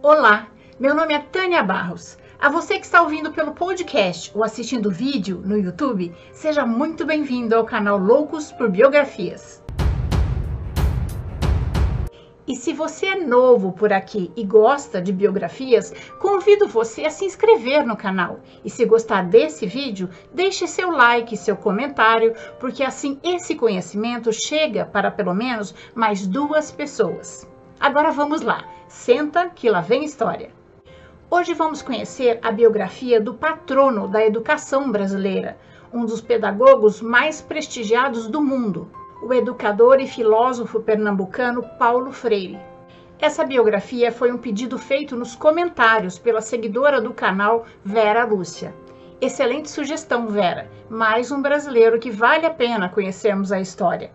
Olá, meu nome é Tânia Barros. A você que está ouvindo pelo podcast ou assistindo vídeo no YouTube, seja muito bem-vindo ao canal Loucos por Biografias. E se você é novo por aqui e gosta de biografias, convido você a se inscrever no canal. E se gostar desse vídeo, deixe seu like, seu comentário, porque assim esse conhecimento chega para pelo menos mais duas pessoas. Agora vamos lá, senta que lá vem história. Hoje vamos conhecer a biografia do patrono da educação brasileira, um dos pedagogos mais prestigiados do mundo, o educador e filósofo pernambucano Paulo Freire. Essa biografia foi um pedido feito nos comentários pela seguidora do canal Vera Lúcia. Excelente sugestão, Vera. Mais um brasileiro que vale a pena conhecermos a história.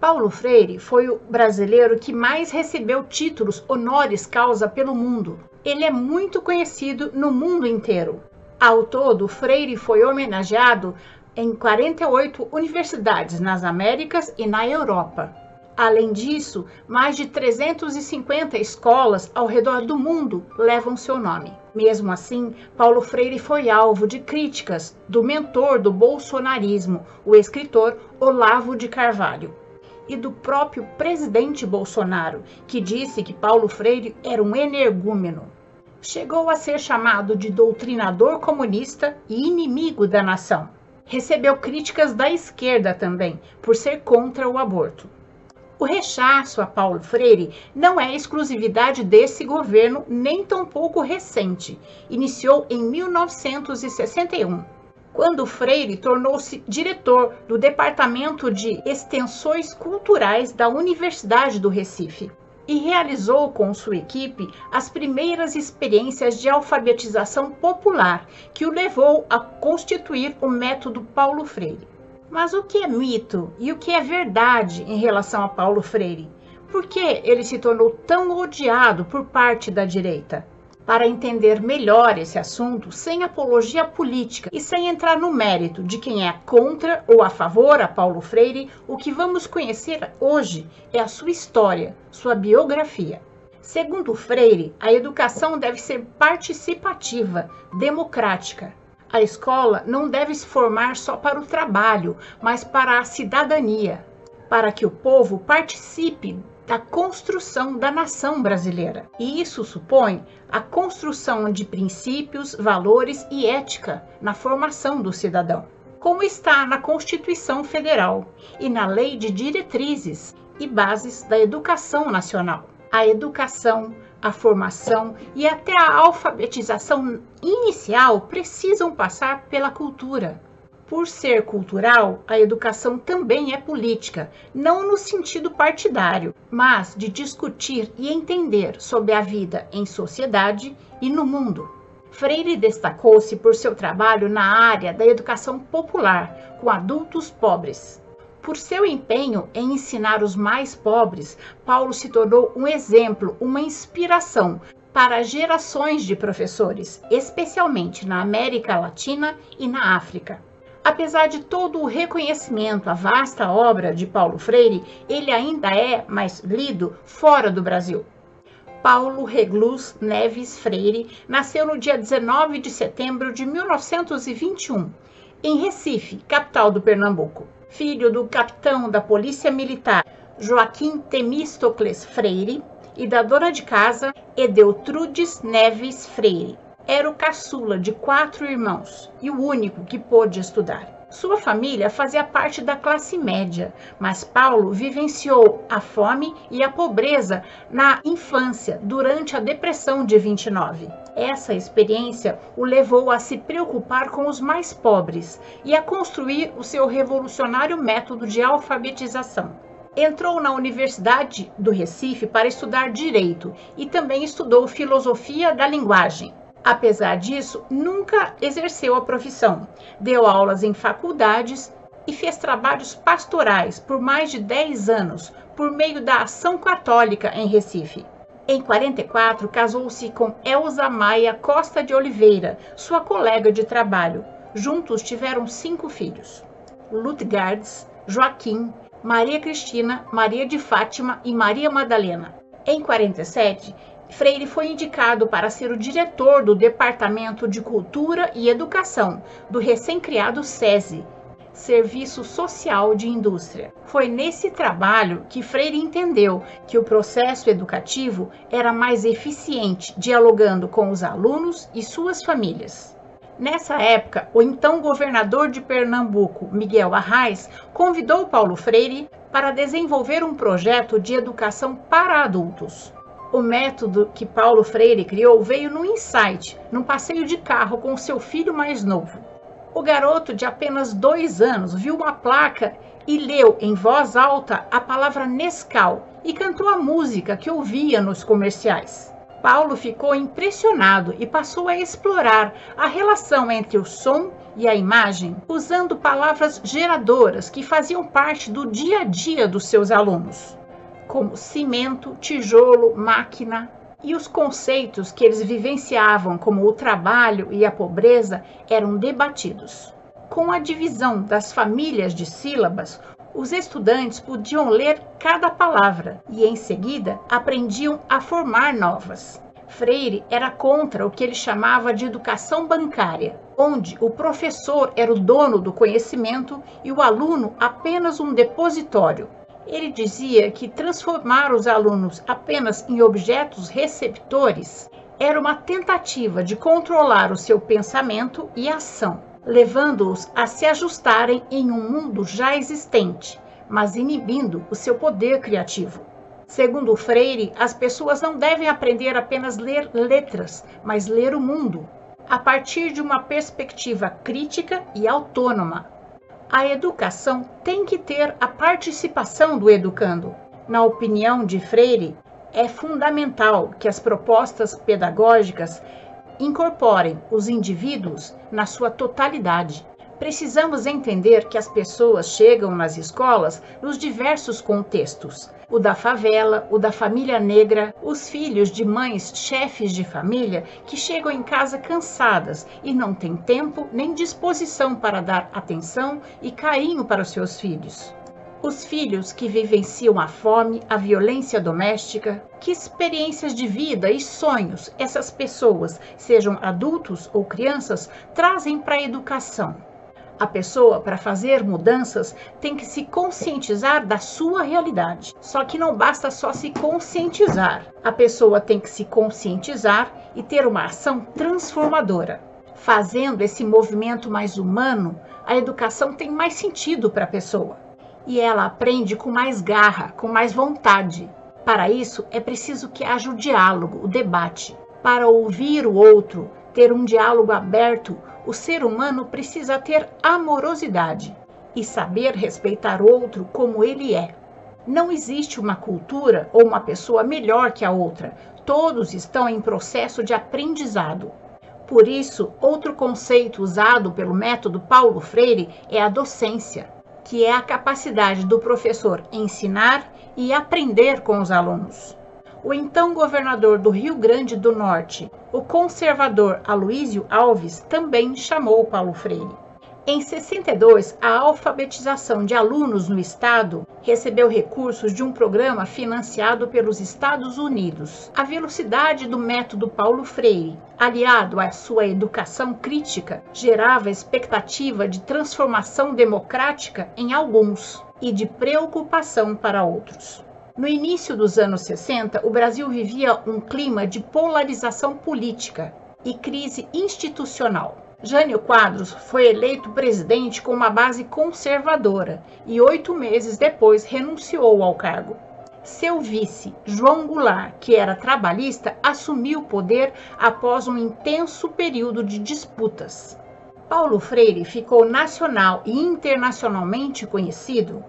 Paulo Freire foi o brasileiro que mais recebeu títulos honoris causa pelo mundo. Ele é muito conhecido no mundo inteiro. Ao todo, Freire foi homenageado em 48 universidades nas Américas e na Europa. Além disso, mais de 350 escolas ao redor do mundo levam seu nome. Mesmo assim, Paulo Freire foi alvo de críticas do mentor do bolsonarismo, o escritor Olavo de Carvalho, e do próprio presidente Bolsonaro, que disse que Paulo Freire era um energúmeno. Chegou a ser chamado de doutrinador comunista e inimigo da nação recebeu críticas da esquerda também, por ser contra o aborto. O rechaço a Paulo Freire não é exclusividade desse governo, nem tampouco recente. Iniciou em 1961, quando Freire tornou-se diretor do Departamento de Extensões Culturais da Universidade do Recife e realizou com sua equipe as primeiras experiências de alfabetização popular, que o levou a constituir o método Paulo Freire. Mas o que é mito e o que é verdade em relação a Paulo Freire? Por que ele se tornou tão odiado por parte da direita? Para entender melhor esse assunto sem apologia política e sem entrar no mérito de quem é contra ou a favor a Paulo Freire, o que vamos conhecer hoje é a sua história, sua biografia. Segundo Freire, a educação deve ser participativa, democrática. A escola não deve se formar só para o trabalho, mas para a cidadania, para que o povo participe da construção da nação brasileira. E isso supõe a construção de princípios, valores e ética na formação do cidadão, como está na Constituição Federal e na Lei de Diretrizes e Bases da Educação Nacional. A educação, a formação e até a alfabetização inicial precisam passar pela cultura por ser cultural, a educação também é política, não no sentido partidário, mas de discutir e entender sobre a vida em sociedade e no mundo. Freire destacou-se por seu trabalho na área da educação popular com adultos pobres. Por seu empenho em ensinar os mais pobres, Paulo se tornou um exemplo, uma inspiração para gerações de professores, especialmente na América Latina e na África. Apesar de todo o reconhecimento à vasta obra de Paulo Freire, ele ainda é mais lido fora do Brasil. Paulo Reglus Neves Freire nasceu no dia 19 de setembro de 1921, em Recife, capital do Pernambuco. Filho do capitão da Polícia Militar Joaquim Temístocles Freire e da dona de casa Edeltrudes Neves Freire. Era o caçula de quatro irmãos e o único que pôde estudar. Sua família fazia parte da classe média, mas Paulo vivenciou a fome e a pobreza na infância, durante a Depressão de 29. Essa experiência o levou a se preocupar com os mais pobres e a construir o seu revolucionário método de alfabetização. Entrou na Universidade do Recife para estudar direito e também estudou filosofia da linguagem. Apesar disso, nunca exerceu a profissão. Deu aulas em faculdades e fez trabalhos pastorais por mais de 10 anos, por meio da Ação Católica em Recife. Em 44, casou-se com Elza Maia Costa de Oliveira, sua colega de trabalho. Juntos tiveram cinco filhos: Lutgardes, Joaquim, Maria Cristina, Maria de Fátima e Maria Madalena. Em 47, Freire foi indicado para ser o diretor do Departamento de Cultura e Educação do recém-criado SESI, Serviço Social de Indústria. Foi nesse trabalho que Freire entendeu que o processo educativo era mais eficiente, dialogando com os alunos e suas famílias. Nessa época, o então governador de Pernambuco, Miguel Arraes, convidou Paulo Freire para desenvolver um projeto de educação para adultos. O método que Paulo Freire criou veio no insight, num passeio de carro com seu filho mais novo. O garoto de apenas dois anos viu uma placa e leu em voz alta a palavra Nescau e cantou a música que ouvia nos comerciais. Paulo ficou impressionado e passou a explorar a relação entre o som e a imagem, usando palavras geradoras que faziam parte do dia a dia dos seus alunos, como cimento, tijolo, máquina, e os conceitos que eles vivenciavam, como o trabalho e a pobreza, eram debatidos. Com a divisão das famílias de sílabas, os estudantes podiam ler cada palavra e, em seguida, aprendiam a formar novas. Freire era contra o que ele chamava de educação bancária, onde o professor era o dono do conhecimento e o aluno apenas um depositório, ele dizia que transformar os alunos apenas em objetos receptores era uma tentativa de controlar o seu pensamento e ação, levando-os a se ajustarem em um mundo já existente, mas inibindo o seu poder criativo. Segundo Freire, as pessoas não devem aprender apenas ler letras, mas ler o mundo, a partir de uma perspectiva crítica e autônoma, a educação tem que ter a participação do educando. Na opinião de Freire, é fundamental que as propostas pedagógicas incorporem os indivíduos na sua totalidade. Precisamos entender que as pessoas chegam nas escolas nos diversos contextos, o da favela, o da família negra, os filhos de mães chefes de família que chegam em casa cansadas e não têm tempo nem disposição para dar atenção e carinho para os seus filhos. Os filhos que vivenciam a fome, a violência doméstica, que experiências de vida e sonhos essas pessoas, sejam adultos ou crianças, trazem para a educação. A pessoa, para fazer mudanças, tem que se conscientizar da sua realidade. Só que não basta só se conscientizar. A pessoa tem que se conscientizar e ter uma ação transformadora. Fazendo esse movimento mais humano, a educação tem mais sentido para a pessoa. E ela aprende com mais garra, com mais vontade. Para isso, é preciso que haja o diálogo, o debate. Para ouvir o outro, ter um diálogo aberto, o ser humano precisa ter amorosidade e saber respeitar outro como ele é. Não existe uma cultura ou uma pessoa melhor que a outra. Todos estão em processo de aprendizado. Por isso, outro conceito usado pelo método Paulo Freire é a docência, que é a capacidade do professor ensinar e aprender com os alunos o então governador do Rio Grande do Norte, o conservador Aloísio Alves, também chamou Paulo Freire. Em 62, a alfabetização de alunos no estado recebeu recursos de um programa financiado pelos Estados Unidos. A velocidade do método Paulo Freire, aliado à sua educação crítica, gerava expectativa de transformação democrática em alguns e de preocupação para outros. No início dos anos 60, o Brasil vivia um clima de polarização política e crise institucional. Jânio Quadros foi eleito presidente com uma base conservadora e oito meses depois renunciou ao cargo. Seu vice, João Goulart, que era trabalhista, assumiu o poder após um intenso período de disputas. Paulo Freire ficou nacional e internacionalmente conhecido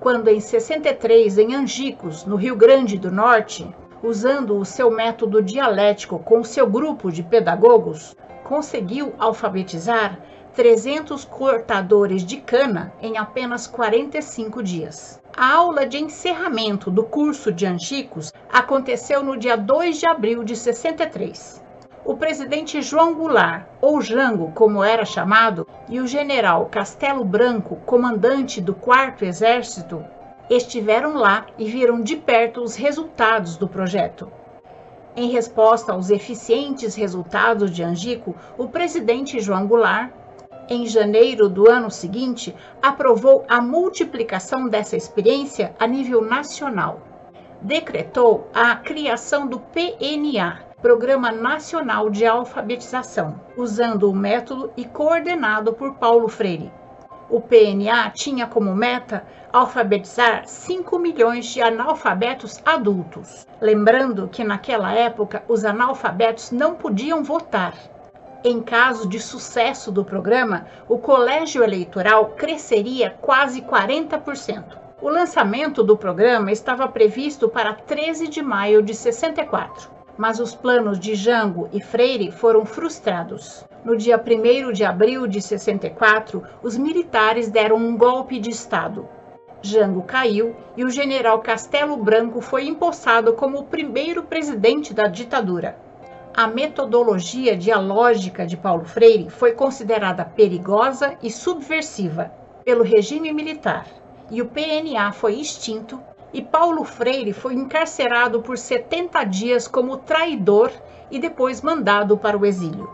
quando em 63, em Angicos, no Rio Grande do Norte, usando o seu método dialético com seu grupo de pedagogos, conseguiu alfabetizar 300 cortadores de cana em apenas 45 dias. A aula de encerramento do curso de Angicos aconteceu no dia 2 de abril de 63 o presidente João Goulart, ou Jango, como era chamado, e o general Castelo Branco, comandante do Quarto Exército, estiveram lá e viram de perto os resultados do projeto. Em resposta aos eficientes resultados de Angico, o presidente João Goulart, em janeiro do ano seguinte, aprovou a multiplicação dessa experiência a nível nacional. Decretou a criação do PNA, Programa Nacional de Alfabetização, usando o método e coordenado por Paulo Freire. O PNA tinha como meta alfabetizar 5 milhões de analfabetos adultos. Lembrando que naquela época os analfabetos não podiam votar. Em caso de sucesso do programa, o colégio eleitoral cresceria quase 40%. O lançamento do programa estava previsto para 13 de maio de 64 mas os planos de Jango e Freire foram frustrados. No dia 1 de abril de 64, os militares deram um golpe de Estado. Jango caiu e o general Castelo Branco foi empossado como o primeiro presidente da ditadura. A metodologia dialógica de Paulo Freire foi considerada perigosa e subversiva pelo regime militar, e o PNA foi extinto e Paulo Freire foi encarcerado por 70 dias como traidor e depois mandado para o exílio.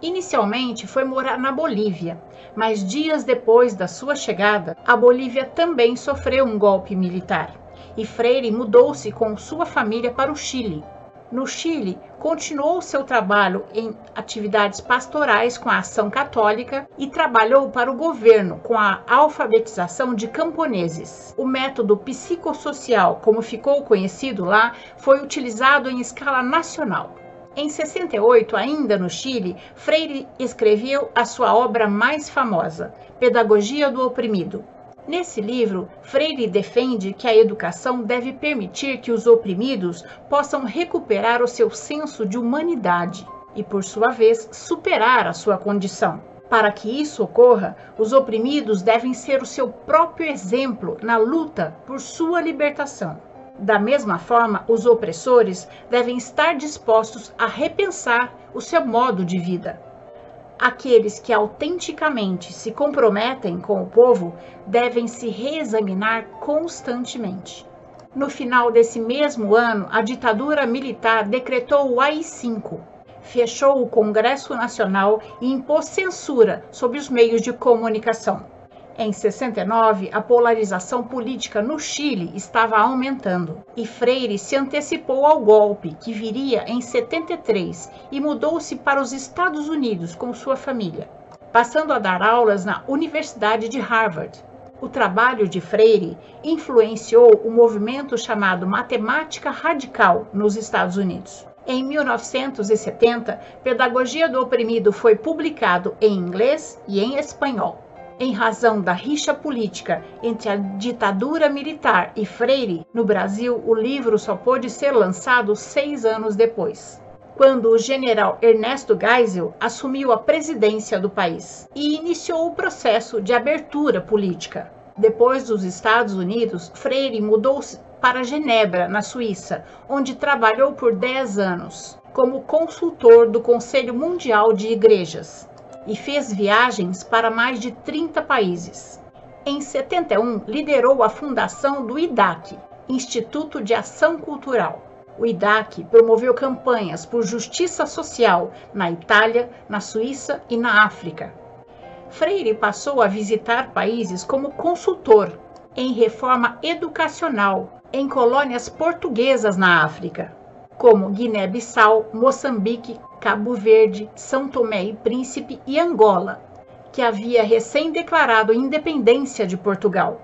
Inicialmente foi morar na Bolívia, mas dias depois da sua chegada, a Bolívia também sofreu um golpe militar e Freire mudou-se com sua família para o Chile, no Chile, continuou seu trabalho em atividades pastorais com a ação católica e trabalhou para o governo com a alfabetização de camponeses. O método psicossocial, como ficou conhecido lá, foi utilizado em escala nacional. Em 68, ainda no Chile, Freire escreveu a sua obra mais famosa, Pedagogia do Oprimido, Nesse livro, Freire defende que a educação deve permitir que os oprimidos possam recuperar o seu senso de humanidade e, por sua vez, superar a sua condição. Para que isso ocorra, os oprimidos devem ser o seu próprio exemplo na luta por sua libertação. Da mesma forma, os opressores devem estar dispostos a repensar o seu modo de vida. Aqueles que autenticamente se comprometem com o povo devem se reexaminar constantemente. No final desse mesmo ano, a ditadura militar decretou o AI-5, fechou o Congresso Nacional e impôs censura sobre os meios de comunicação. Em 69, a polarização política no Chile estava aumentando e Freire se antecipou ao golpe que viria em 73 e mudou-se para os Estados Unidos com sua família, passando a dar aulas na Universidade de Harvard. O trabalho de Freire influenciou o movimento chamado Matemática Radical nos Estados Unidos. Em 1970, Pedagogia do Oprimido foi publicado em inglês e em espanhol em razão da rixa política entre a ditadura militar e Freire, no Brasil o livro só pôde ser lançado seis anos depois, quando o general Ernesto Geisel assumiu a presidência do país e iniciou o processo de abertura política. Depois dos Estados Unidos, Freire mudou-se para Genebra, na Suíça, onde trabalhou por dez anos como consultor do Conselho Mundial de Igrejas e fez viagens para mais de 30 países. Em 71, liderou a fundação do IDAC, Instituto de Ação Cultural. O IDAC promoveu campanhas por justiça social na Itália, na Suíça e na África. Freire passou a visitar países como consultor em reforma educacional em colônias portuguesas na África como Guiné-Bissau, Moçambique, Cabo Verde, São Tomé e Príncipe e Angola, que havia recém declarado independência de Portugal.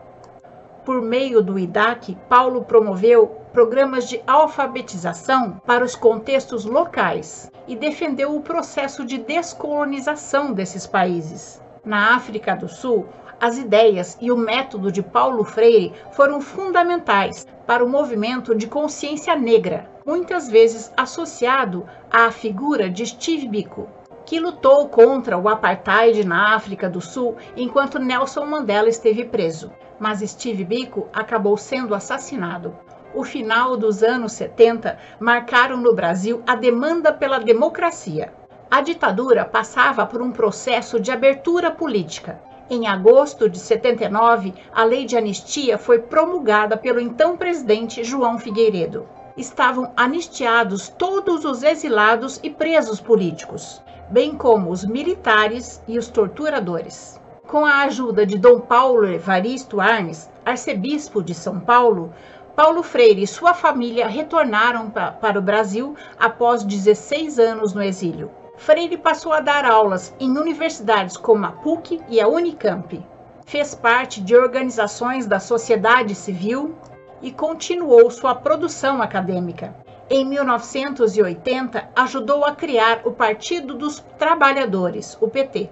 Por meio do IDAC, Paulo promoveu programas de alfabetização para os contextos locais e defendeu o processo de descolonização desses países. Na África do Sul, as ideias e o método de Paulo Freire foram fundamentais para o movimento de consciência negra, muitas vezes associado à figura de Steve Biko, que lutou contra o apartheid na África do Sul enquanto Nelson Mandela esteve preso. Mas Steve Biko acabou sendo assassinado. O final dos anos 70 marcaram no Brasil a demanda pela democracia. A ditadura passava por um processo de abertura política em agosto de 79, a lei de anistia foi promulgada pelo então presidente João Figueiredo. Estavam anistiados todos os exilados e presos políticos, bem como os militares e os torturadores. Com a ajuda de Dom Paulo Evaristo Arnes, arcebispo de São Paulo, Paulo Freire e sua família retornaram para o Brasil após 16 anos no exílio. Freire passou a dar aulas em universidades como a PUC e a Unicamp. Fez parte de organizações da sociedade civil e continuou sua produção acadêmica. Em 1980, ajudou a criar o Partido dos Trabalhadores, o PT.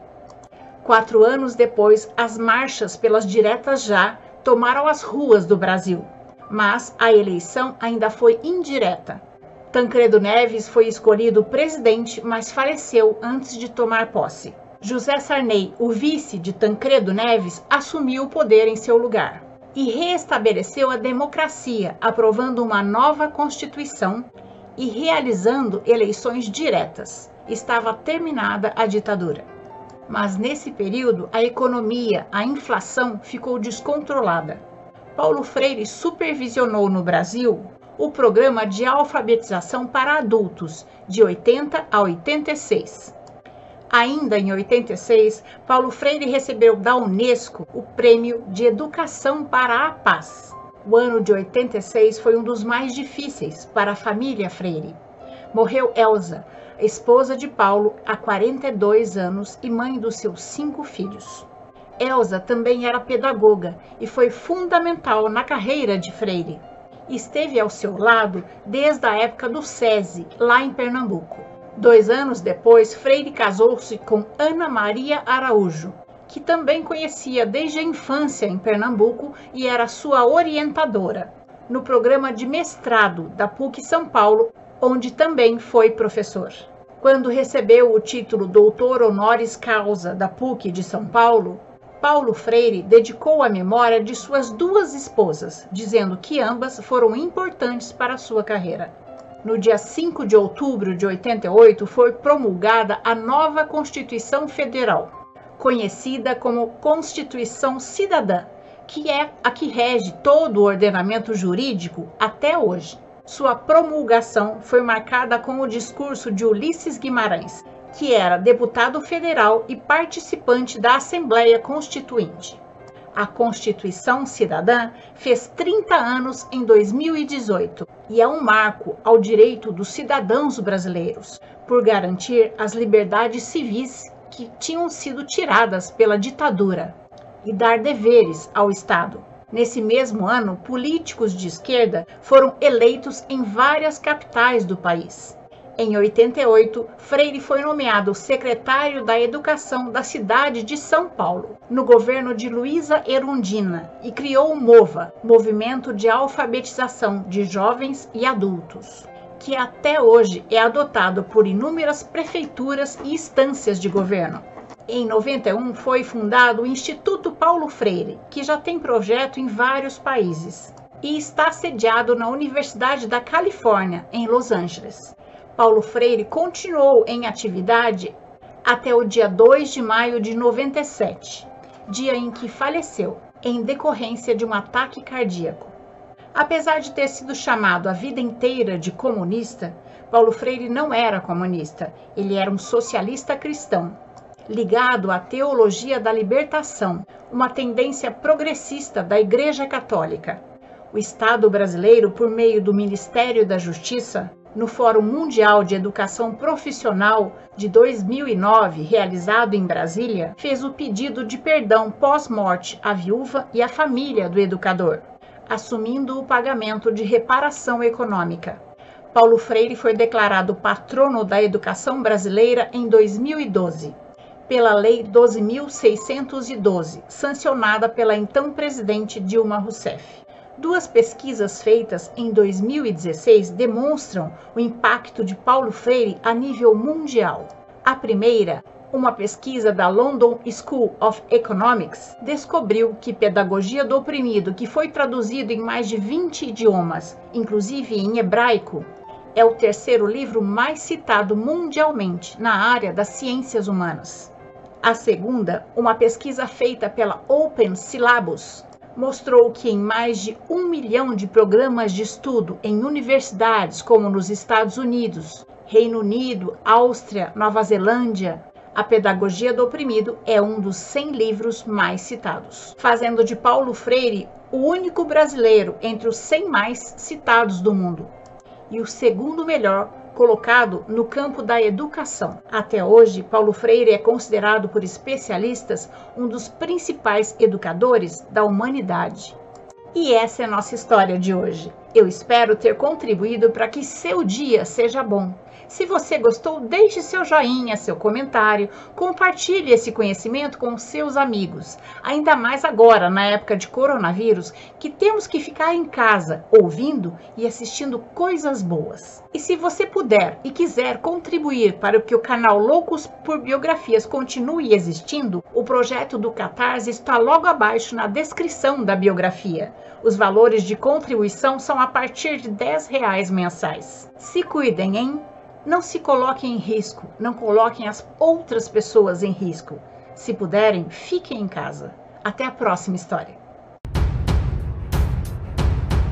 Quatro anos depois, as marchas pelas diretas já tomaram as ruas do Brasil, mas a eleição ainda foi indireta. Tancredo Neves foi escolhido presidente, mas faleceu antes de tomar posse. José Sarney, o vice de Tancredo Neves, assumiu o poder em seu lugar e reestabeleceu a democracia, aprovando uma nova Constituição e realizando eleições diretas. Estava terminada a ditadura. Mas nesse período, a economia, a inflação ficou descontrolada. Paulo Freire supervisionou no Brasil o programa de alfabetização para adultos, de 80 a 86. Ainda em 86, Paulo Freire recebeu da Unesco o Prêmio de Educação para a Paz. O ano de 86 foi um dos mais difíceis para a família Freire. Morreu Elsa, esposa de Paulo, há 42 anos e mãe dos seus cinco filhos. Elsa também era pedagoga e foi fundamental na carreira de Freire esteve ao seu lado desde a época do SESI, lá em Pernambuco. Dois anos depois, Freire casou-se com Ana Maria Araújo, que também conhecia desde a infância em Pernambuco e era sua orientadora, no programa de mestrado da PUC São Paulo, onde também foi professor. Quando recebeu o título Doutor Honoris Causa da PUC de São Paulo, Paulo Freire dedicou a memória de suas duas esposas, dizendo que ambas foram importantes para sua carreira. No dia 5 de outubro de 88 foi promulgada a nova Constituição Federal, conhecida como Constituição Cidadã, que é a que rege todo o ordenamento jurídico até hoje. Sua promulgação foi marcada com o discurso de Ulisses Guimarães, que era deputado federal e participante da Assembleia Constituinte. A Constituição Cidadã fez 30 anos em 2018 e é um marco ao direito dos cidadãos brasileiros, por garantir as liberdades civis que tinham sido tiradas pela ditadura e dar deveres ao Estado. Nesse mesmo ano, políticos de esquerda foram eleitos em várias capitais do país. Em 88, Freire foi nomeado secretário da Educação da cidade de São Paulo, no governo de Luísa Erundina, e criou o MOVA, Movimento de Alfabetização de Jovens e Adultos, que até hoje é adotado por inúmeras prefeituras e instâncias de governo. Em 91 foi fundado o Instituto Paulo Freire, que já tem projeto em vários países e está sediado na Universidade da Califórnia, em Los Angeles. Paulo Freire continuou em atividade até o dia 2 de maio de 97, dia em que faleceu, em decorrência de um ataque cardíaco. Apesar de ter sido chamado a vida inteira de comunista, Paulo Freire não era comunista, ele era um socialista cristão, ligado à teologia da libertação, uma tendência progressista da Igreja Católica. O Estado brasileiro, por meio do Ministério da Justiça, no Fórum Mundial de Educação Profissional de 2009, realizado em Brasília, fez o pedido de perdão pós-morte à viúva e à família do educador, assumindo o pagamento de reparação econômica. Paulo Freire foi declarado patrono da educação brasileira em 2012, pela Lei 12.612, sancionada pela então presidente Dilma Rousseff. Duas pesquisas feitas em 2016 demonstram o impacto de Paulo Freire a nível mundial. A primeira, uma pesquisa da London School of Economics descobriu que Pedagogia do Oprimido, que foi traduzido em mais de 20 idiomas, inclusive em hebraico, é o terceiro livro mais citado mundialmente na área das ciências humanas. A segunda, uma pesquisa feita pela Open Syllabus, mostrou que em mais de um milhão de programas de estudo em universidades, como nos Estados Unidos, Reino Unido, Áustria, Nova Zelândia, a Pedagogia do Oprimido é um dos 100 livros mais citados, fazendo de Paulo Freire o único brasileiro entre os 100 mais citados do mundo. E o segundo melhor colocado no campo da educação. Até hoje, Paulo Freire é considerado por especialistas um dos principais educadores da humanidade. E essa é a nossa história de hoje. Eu espero ter contribuído para que seu dia seja bom se você gostou, deixe seu joinha, seu comentário, compartilhe esse conhecimento com seus amigos. Ainda mais agora, na época de coronavírus, que temos que ficar em casa, ouvindo e assistindo coisas boas. E se você puder e quiser contribuir para que o canal Loucos por Biografias continue existindo, o projeto do Catarse está logo abaixo na descrição da biografia. Os valores de contribuição são a partir de 10 reais mensais. Se cuidem, hein? Não se coloquem em risco, não coloquem as outras pessoas em risco. Se puderem, fiquem em casa. Até a próxima história.